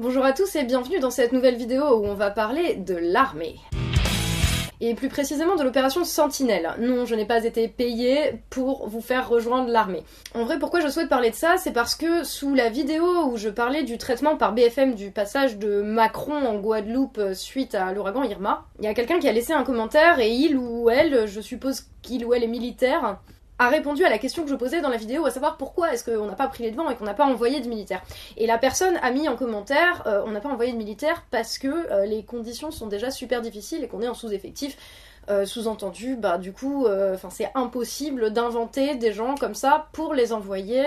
Bonjour à tous et bienvenue dans cette nouvelle vidéo où on va parler de l'armée. Et plus précisément de l'opération Sentinelle. Non, je n'ai pas été payée pour vous faire rejoindre l'armée. En vrai, pourquoi je souhaite parler de ça C'est parce que sous la vidéo où je parlais du traitement par BFM du passage de Macron en Guadeloupe suite à l'ouragan Irma, il y a quelqu'un qui a laissé un commentaire et il ou elle, je suppose qu'il ou elle est militaire, a répondu à la question que je posais dans la vidéo, à savoir pourquoi est-ce qu'on n'a pas pris les devants et qu'on n'a pas envoyé de militaires. Et la personne a mis en commentaire, euh, on n'a pas envoyé de militaires parce que euh, les conditions sont déjà super difficiles et qu'on est en sous-effectif. Euh, sous-entendu, bah du coup, c'est impossible d'inventer des gens comme ça pour les envoyer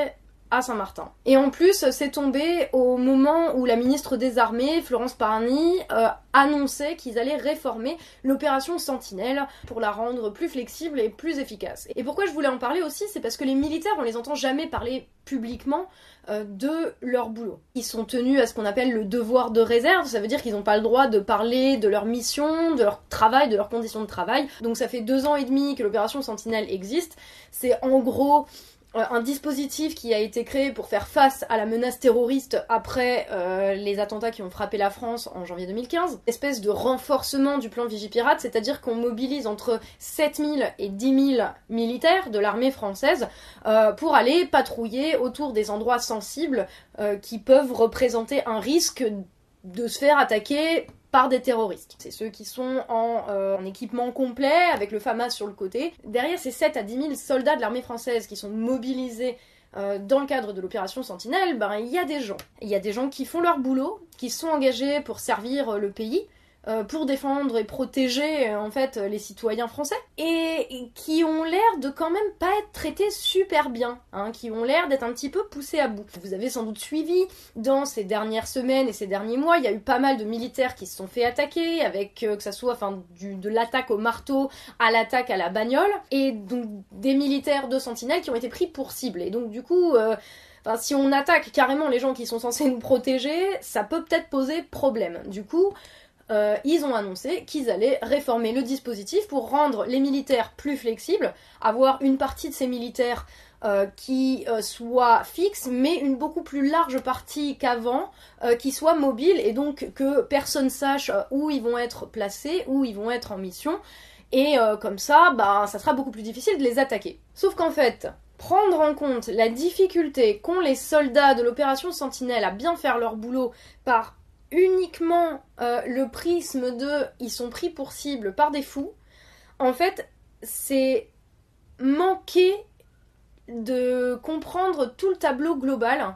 à Saint-Martin. Et en plus, c'est tombé au moment où la ministre des Armées, Florence Parny, euh, annonçait qu'ils allaient réformer l'opération Sentinelle pour la rendre plus flexible et plus efficace. Et pourquoi je voulais en parler aussi, c'est parce que les militaires, on les entend jamais parler publiquement euh, de leur boulot. Ils sont tenus à ce qu'on appelle le devoir de réserve, ça veut dire qu'ils n'ont pas le droit de parler de leur mission, de leur travail, de leurs conditions de travail. Donc ça fait deux ans et demi que l'opération Sentinelle existe. C'est en gros un dispositif qui a été créé pour faire face à la menace terroriste après euh, les attentats qui ont frappé la France en janvier 2015. Espèce de renforcement du plan Vigipirate, c'est-à-dire qu'on mobilise entre 7000 et 10 000 militaires de l'armée française euh, pour aller patrouiller autour des endroits sensibles qui peuvent représenter un risque de se faire attaquer par des terroristes. C'est ceux qui sont euh, en, équipement complet, avec le FAMAS sur le côté. Derrière ces 7 à 10 000 soldats de l'armée française qui sont mobilisés euh, dans le cadre de l'opération Sentinelle, ben il y a des gens. Il y a des gens qui font leur boulot, qui sont engagés pour servir le pays, euh, pour défendre et protéger euh, en fait les citoyens français et qui ont l'air de quand même pas être traités super bien, hein, qui ont l'air d'être un petit peu poussés à bout. Vous avez sans doute suivi dans ces dernières semaines et ces derniers mois, il y a eu pas mal de militaires qui se sont fait attaquer avec euh, que ça soit enfin de l'attaque au marteau à l'attaque à la bagnole et donc des militaires de Sentinelle qui ont été pris pour cible et donc du coup si on attaque carrément les gens qui sont censés nous protéger, ça peut peut-être poser problème. Du coup, euh, ils ont annoncé qu'ils allaient réformer le dispositif pour rendre les militaires plus flexibles, avoir une partie de ces militaires euh, qui euh, soit fixe, mais une beaucoup plus large partie qu'avant, qui soit mobile, et donc que personne sache où ils vont être placés, où ils vont être en mission, et comme ça, bah, ça sera beaucoup plus difficile de les attaquer. Sauf qu'en fait, prendre en compte la difficulté qu'ont les soldats de l'opération Sentinelle à bien faire leur boulot par uniquement euh, le prisme de ils sont pris pour cible par des fous, en fait, c'est manquer de comprendre tout le tableau global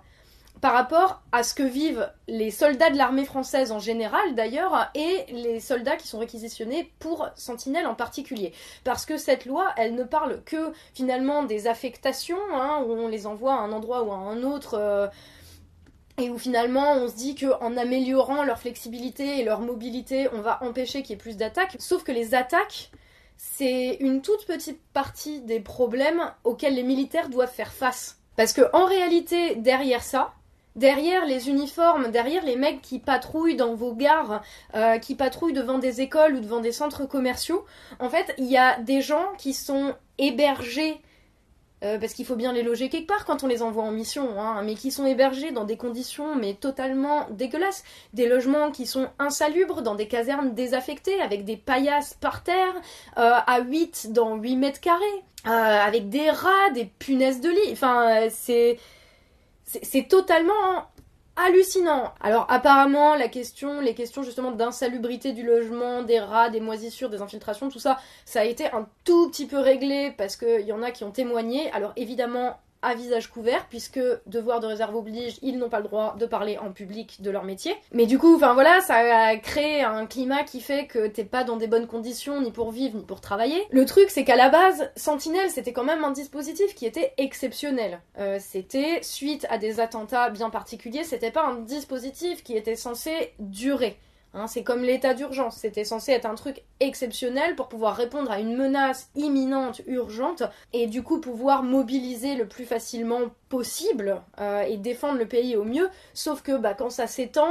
par rapport à ce que vivent les soldats de l'armée française en général d'ailleurs et les soldats qui sont réquisitionnés pour Sentinelle en particulier. Parce que cette loi, elle ne parle que finalement des affectations, hein, où on les envoie à un endroit ou à un autre. Euh, et où finalement on se dit qu'en améliorant leur flexibilité et leur mobilité, on va empêcher qu'il y ait plus d'attaques. Sauf que les attaques, c'est une toute petite partie des problèmes auxquels les militaires doivent faire face. Parce que en réalité, derrière ça, derrière les uniformes, derrière les mecs qui patrouillent dans vos gares, euh, qui patrouillent devant des écoles ou devant des centres commerciaux, en fait, il y a des gens qui sont hébergés euh, parce qu'il faut bien les loger quelque part quand on les envoie en mission, hein, mais qui sont hébergés dans des conditions mais totalement dégueulasses, des logements qui sont insalubres, dans des casernes désaffectées, avec des paillasses par terre, euh, à 8 dans 8 mètres carrés, euh, avec des rats, des punaises de lit, enfin c'est... C'est totalement hallucinant. Alors apparemment la question, les questions justement d'insalubrité du logement, des rats, des moisissures, des infiltrations, tout ça, ça a été un tout petit peu réglé parce qu'il y en a qui ont témoigné. Alors évidemment à visage couvert, puisque devoir de réserve oblige, ils n'ont pas le droit de parler en public de leur métier. Mais du coup, enfin voilà, ça a créé un climat qui fait que t'es pas dans des bonnes conditions ni pour vivre ni pour travailler. Le truc, c'est qu'à la base, Sentinelle, c'était quand même un dispositif qui était exceptionnel. Euh, c'était suite à des attentats bien particuliers, c'était pas un dispositif qui était censé durer. Hein, c'est comme l'état d'urgence, c'était censé être un truc exceptionnel pour pouvoir répondre à une menace imminente, urgente, et du coup pouvoir mobiliser le plus facilement possible euh, et défendre le pays au mieux. Sauf que bah, quand ça s'étend,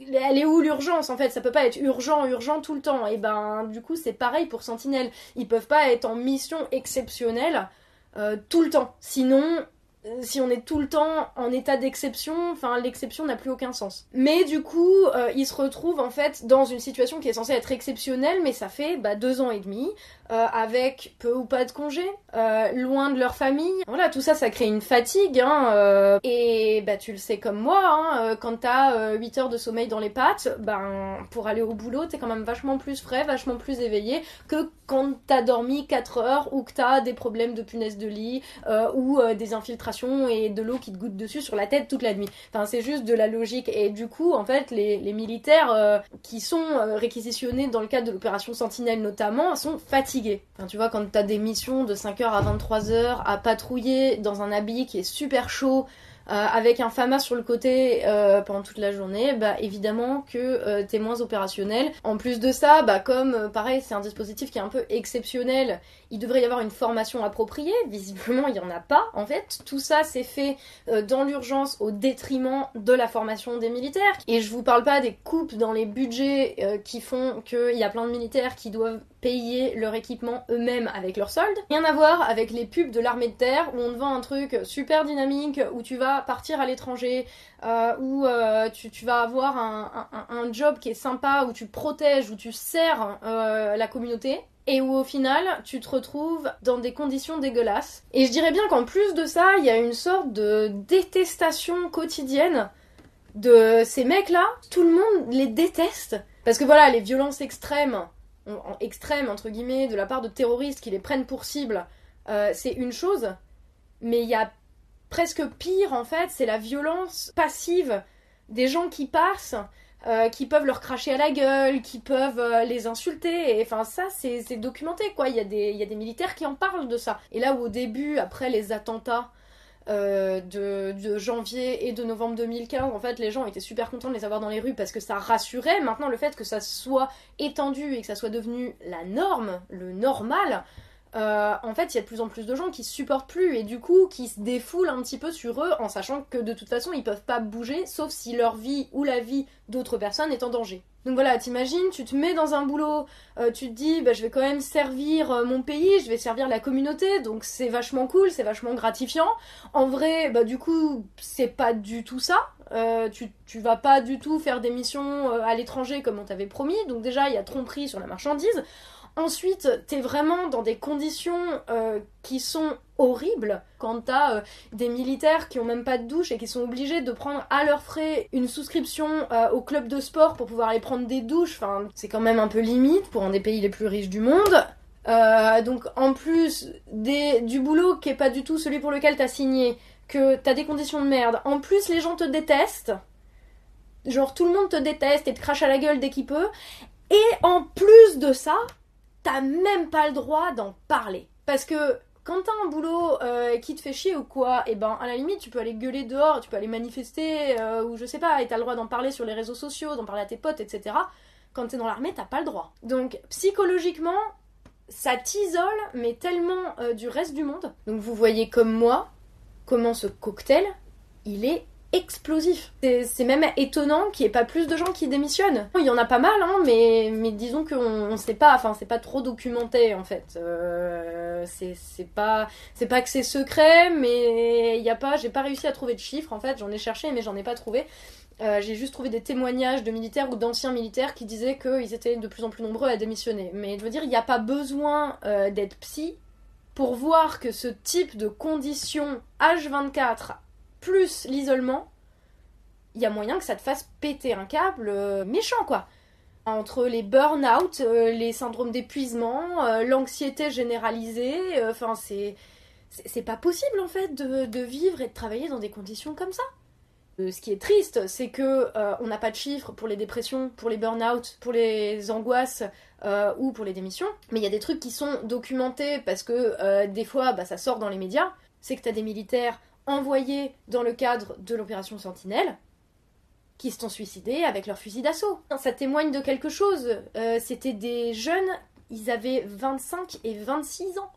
elle est où l'urgence en fait? Ça peut pas être urgent, urgent tout le temps. Et ben du coup c'est pareil pour Sentinelle. Ils peuvent pas être en mission exceptionnelle euh, tout le temps. Sinon si on est tout le temps en état d'exception, enfin l'exception n'a plus aucun sens. Mais du coup, euh, ils se retrouvent en fait dans une situation qui est censée être exceptionnelle, mais ça fait bah, deux ans et demi, euh, avec peu ou pas de congés, loin de leur famille. Voilà, tout ça, ça crée une fatigue. Hein, et bah tu le sais comme moi, hein, quand t'as 8 heures de sommeil dans les pattes, ben pour aller au boulot, t'es quand même vachement plus frais, vachement plus éveillé que quand t'as dormi 4 heures ou que t'as des problèmes de punaise de lit ou des infiltrations et de l'eau qui te goutte dessus sur la tête toute la nuit. Enfin, c'est juste de la logique. Et du coup, en fait, les, militaires euh, qui sont euh, réquisitionnés dans le cadre de l'opération Sentinelle notamment sont fatigués. Tu vois, quand t'as des missions de 5h à 23h à patrouiller dans un habit qui est super chaud, euh, avec un FAMA sur le côté euh, pendant toute la journée, bah évidemment que euh, t'es moins opérationnel. En plus de ça, bah comme pareil, c'est un dispositif qui est un peu exceptionnel, il devrait y avoir une formation appropriée. Visiblement, il y en a pas. En fait, tout ça c'est fait dans l'urgence au détriment de la formation des militaires. Et je vous parle pas des coupes dans les budgets qui font qu'il y a plein de militaires qui doivent payer leur équipement eux-mêmes avec leur solde. Rien à voir avec les pubs de l'armée de terre où on te vend un truc super dynamique où tu vas partir à l'étranger, euh, où euh, tu, vas avoir un, job qui est sympa, où tu protèges, où tu sers euh, la communauté. Et où au final, tu te retrouves dans des conditions dégueulasses. Et je dirais bien qu'en plus de ça, il y a une sorte de détestation quotidienne de ces mecs-là. Tout le monde les déteste. Parce que voilà, les violences extrêmes, extrêmes entre guillemets, de la part de terroristes qui les prennent pour cible, c'est une chose. Mais il y a presque pire en fait, c'est la violence passive des gens qui passent, euh, qui peuvent leur cracher à la gueule, qui peuvent euh, les insulter. Et enfin ça c'est documenté quoi. Il y, a des, militaires qui en parlent de ça. Et là où au début, après les attentats euh, de, de, janvier et de novembre 2015, en fait, les gens étaient super contents de les avoir dans les rues parce que ça rassurait. Maintenant, le fait que ça soit étendu et que ça soit devenu la norme, le normal, euh, en fait, il y a de plus en plus de gens qui supportent plus et du coup qui se défoulent un petit peu sur eux en sachant que de toute façon ils peuvent pas bouger sauf si leur vie ou la vie d'autres personnes est en danger. Donc voilà, t'imagines, tu te mets dans un boulot, euh, tu te dis bah, je vais quand même servir euh, mon pays, je vais servir la communauté, donc c'est vachement cool, c'est vachement gratifiant. En vrai, bah du coup, c'est pas du tout ça. tu, tu vas pas du tout faire des missions à l'étranger comme on t'avait promis, donc déjà il y a tromperie sur la marchandise. Ensuite, t'es vraiment dans des conditions euh, qui sont horribles. Quand t'as euh, des militaires qui ont même pas de douche et qui sont obligés de prendre à leurs frais une souscription euh, au club de sport pour pouvoir aller prendre des douches, enfin, c'est quand même un peu limite pour un des pays les plus riches du monde. donc en plus des, du boulot qui est pas du tout celui pour lequel t'as signé, que t'as des conditions de merde, en plus les gens te détestent, genre tout le monde te déteste et te crache à la gueule dès qu'il peut, et en plus de ça, t'as même pas le droit d'en parler. Parce que quand t'as un boulot euh, qui te fait chier ou quoi, et eh ben à la limite tu peux aller gueuler dehors, tu peux aller manifester, euh, ou je sais pas, et t'as le droit d'en parler sur les réseaux sociaux, d'en parler à tes potes, etc. Quand t'es dans l'armée, t'as pas le droit. Donc psychologiquement, ça t'isole, mais tellement euh, du reste du monde. Donc vous voyez comme moi comment ce cocktail, il est explosif. C'est même étonnant qu'il n'y ait pas plus de gens qui démissionnent. Il y en a pas mal, hein, mais, mais disons qu'on on sait pas, enfin c'est pas trop documenté en fait. Euh, c'est pas pas que c'est secret, mais il a pas, j'ai pas réussi à trouver de chiffres en fait. J'en ai cherché, mais j'en ai pas trouvé. Euh, j'ai juste trouvé des témoignages de militaires ou d'anciens militaires qui disaient qu'ils étaient de plus en plus nombreux à démissionner. Mais je veux dire, il n'y a pas besoin euh, d'être psy pour voir que ce type de conditions H24 plus l'isolement, il y a moyen que ça te fasse péter un câble euh, méchant, quoi. Entre les burn-out, euh, les syndromes d'épuisement, euh, l'anxiété généralisée, enfin, c'est. C'est pas possible en fait de, vivre et de travailler dans des conditions comme ça. ce qui est triste, c'est que on n'a pas de chiffres pour les dépressions, pour les burn-out, pour les angoisses ou pour les démissions, mais il y a des trucs qui sont documentés parce que des fois bah, ça sort dans les médias. C'est que t'as des militaires envoyés dans le cadre de l'opération Sentinelle qui se sont suicidés avec leur fusil d'assaut. Ça témoigne de quelque chose. Euh, c'était des jeunes, ils avaient 25 et 26 ans.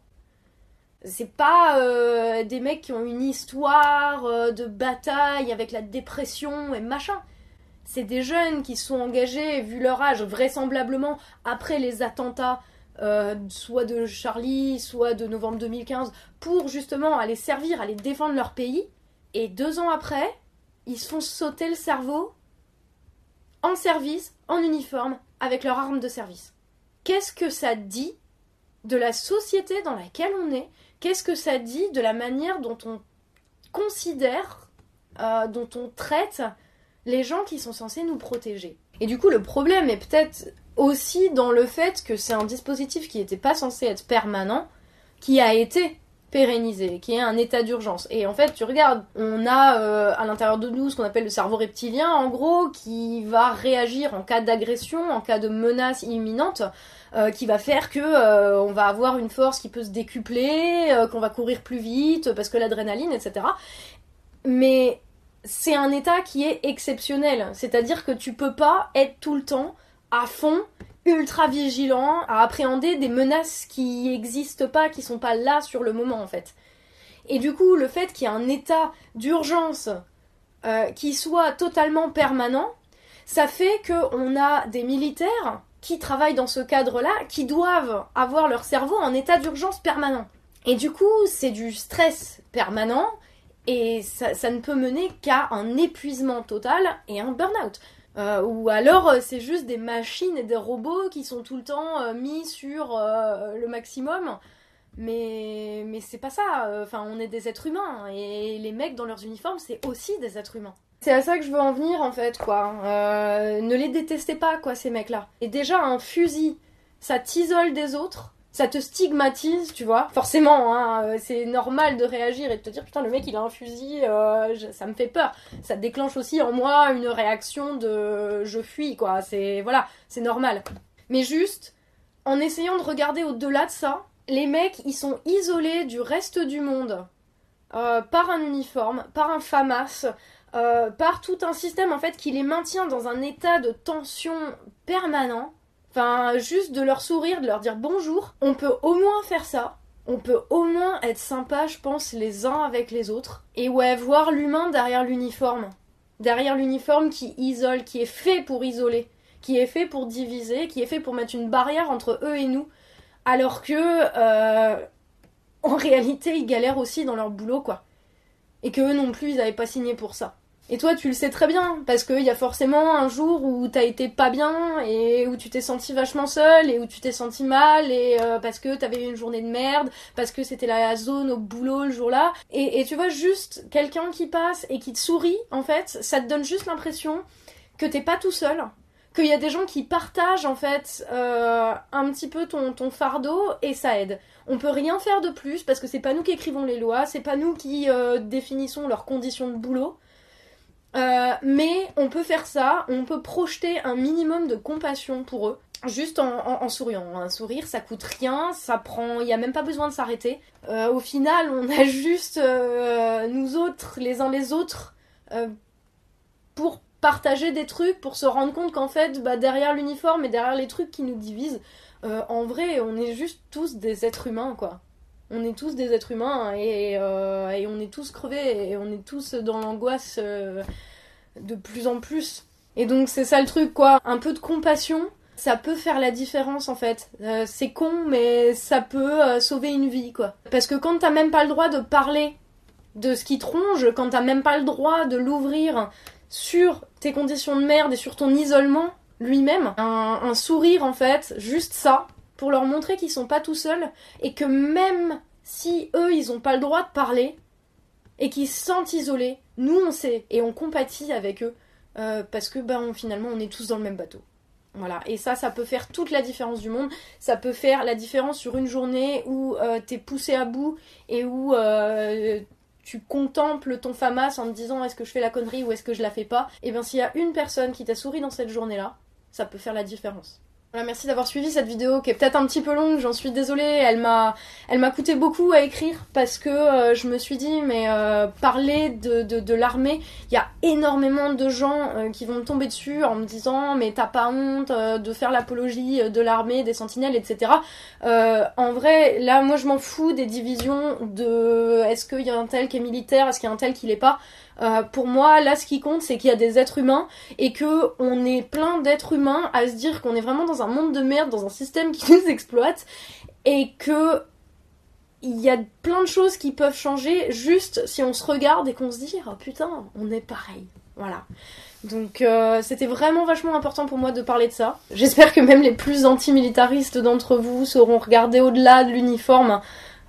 C'est pas euh, des mecs qui ont une histoire euh, de bataille avec la dépression et machin. C'est des jeunes qui sont engagés, vu leur âge, vraisemblablement après les attentats soit de Charlie, soit de novembre 2015, pour justement aller servir, aller défendre leur pays. Et deux ans après, ils se font sauter le cerveau en service, en uniforme, avec leur arme de service. Qu'est-ce que ça dit de la société dans laquelle on est? Qu'est-ce que ça dit de la manière dont on considère, euh, dont on traite les gens qui sont censés nous protéger? Et du coup, le problème est peut-être aussi dans le fait que c'est un dispositif qui n'était pas censé être permanent, qui a été pérennisé, qui est un état d'urgence. Et en fait, tu regardes, on a euh, à l'intérieur de nous ce qu'on appelle le cerveau reptilien, en gros, qui va réagir en cas d'agression, en cas de menace imminente, euh, qui va faire que euh, on va avoir une force qui peut se décupler, qu'on va courir plus vite parce que l'adrénaline, etc. Mais c'est un état qui est exceptionnel, c'est-à-dire que tu peux pas être tout le temps à fond ultra vigilant à appréhender des menaces qui n'existent pas, qui sont pas là sur le moment en fait. Et du coup, le fait qu'il y ait un état d'urgence euh, qui soit totalement permanent, ça fait qu'on a des militaires qui travaillent dans ce cadre-là, qui doivent avoir leur cerveau en état d'urgence permanent. Et du coup, c'est du stress permanent, et ça, ça ne peut mener qu'à un épuisement total et un burn-out. Euh, ou alors euh, c'est juste des machines et des robots qui sont tout le temps euh, mis sur le maximum. Mais, mais c'est pas ça. Enfin, on est des êtres humains. Et les mecs dans leurs uniformes, c'est aussi des êtres humains. C'est à ça que je veux en venir en fait, quoi. ne les détestez pas, quoi, ces mecs-là. Et déjà, un fusil, ça t'isole des autres ça te stigmatise, tu vois. Forcément, hein, euh, c'est normal de réagir et de te dire putain le mec il a un fusil, euh, ça me fait peur. Ça déclenche aussi en moi une réaction de je fuis quoi. C'est voilà, c'est normal. Mais juste en essayant de regarder au-delà de ça, les mecs ils sont isolés du reste du monde euh, par un uniforme, par un FAMAS, par tout un système en fait qui les maintient dans un état de tension permanent Enfin, juste de leur sourire, de leur dire bonjour. On peut au moins faire ça. On peut au moins être sympa, je pense, les uns avec les autres. Et ouais, voir l'humain derrière l'uniforme. Derrière l'uniforme qui isole, qui est fait pour isoler, qui est fait pour diviser, qui est fait pour mettre une barrière entre eux et nous. Alors que, euh, en réalité, ils galèrent aussi dans leur boulot, quoi. Et que eux non plus, ils n'avaient pas signé pour ça. Et toi, tu le sais très bien, parce qu'il y a forcément un jour où t'as été pas bien, et où tu t'es senti vachement seul, et où tu t'es senti mal, et euh, parce que t'avais eu une journée de merde, parce que c'était la zone au boulot le jour-là. Et, tu vois, juste quelqu'un qui passe et qui te sourit, en fait, ça te donne juste l'impression que t'es pas tout seul, qu'il y a des gens qui partagent, en fait, euh, un petit peu ton, ton fardeau, et ça aide. On peut rien faire de plus, parce que c'est pas nous qui écrivons les lois, c'est pas nous qui euh, définissons leurs conditions de boulot. Euh, mais on peut faire ça, on peut projeter un minimum de compassion pour eux, juste en, souriant. Un sourire, ça coûte rien, ça prend, il n'y a même pas besoin de s'arrêter. Euh, au final, on a juste euh, nous autres, les uns les autres, pour partager des trucs, pour se rendre compte qu'en fait, bah, derrière l'uniforme et derrière les trucs qui nous divisent, en vrai, on est juste tous des êtres humains, quoi on est tous des êtres humains euh, et, on est tous crevés et on est tous dans l'angoisse euh, de plus en plus. Et donc c'est ça le truc quoi, un peu de compassion, ça peut faire la différence en fait. Euh, c'est con mais ça peut sauver une vie quoi. Parce que quand t'as même pas le droit de parler de ce qui te ronge, quand t'as même pas le droit de l'ouvrir sur tes conditions de merde et sur ton isolement lui-même, un sourire en fait, juste ça, pour leur montrer qu'ils sont pas tout seuls et que même si eux ils ont pas le droit de parler et qu'ils se sentent isolés, nous on sait et on compatit avec eux euh, parce que ben finalement on est tous dans le même bateau. Voilà, et ça, ça peut faire toute la différence du monde. Ça peut faire la différence sur une journée où euh, t'es poussé à bout et où euh, tu contemples ton FAMAS en te disant est-ce que je fais la connerie ou est-ce que je la fais pas? Et bien s'il y a une personne qui t'a souri dans cette journée-là, ça peut faire la différence merci d'avoir suivi cette vidéo qui est peut-être un petit peu longue, j'en suis désolée, elle m'a elle m'a coûté beaucoup à écrire parce que euh, je me suis dit mais euh, parler de, de, l'armée, il y a énormément de gens euh, qui vont me tomber dessus en me disant mais t'as pas honte de faire l'apologie de l'armée, des sentinelles, etc. en vrai, là moi je m'en fous des divisions de est-ce qu'il y a un tel qui est militaire, est-ce qu'il y a un tel qui l'est pas. Euh, pour moi, là, ce qui compte, c'est qu'il y a des êtres humains et que on est plein d'êtres humains à se dire qu'on est vraiment dans un monde de merde, dans un système qui nous exploite et que il y a plein de choses qui peuvent changer juste si on se regarde et qu'on se dit oh putain, on est pareil. Voilà. Donc euh, c'était vraiment vachement important pour moi de parler de ça. J'espère que même les plus antimilitaristes d'entre vous sauront regarder au-delà de l'uniforme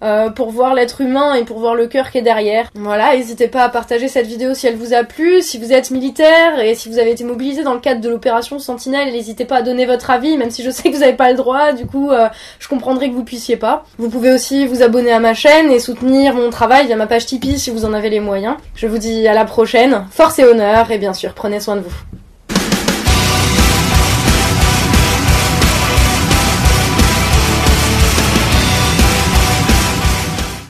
euh, pour voir l'être humain et pour voir le cœur qui est derrière. Voilà, n'hésitez pas à partager cette vidéo si elle vous a plu. Si vous êtes militaire et si vous avez été mobilisé dans le cadre de l'opération Sentinelle, n'hésitez pas à donner votre avis, même si je sais que vous n'avez pas le droit, du coup euh, je comprendrai que vous puissiez pas. Vous pouvez aussi vous abonner à ma chaîne et soutenir mon travail via ma page Tipeee si vous en avez les moyens. Je vous dis à la prochaine, force et honneur et bien sûr prenez soin de vous.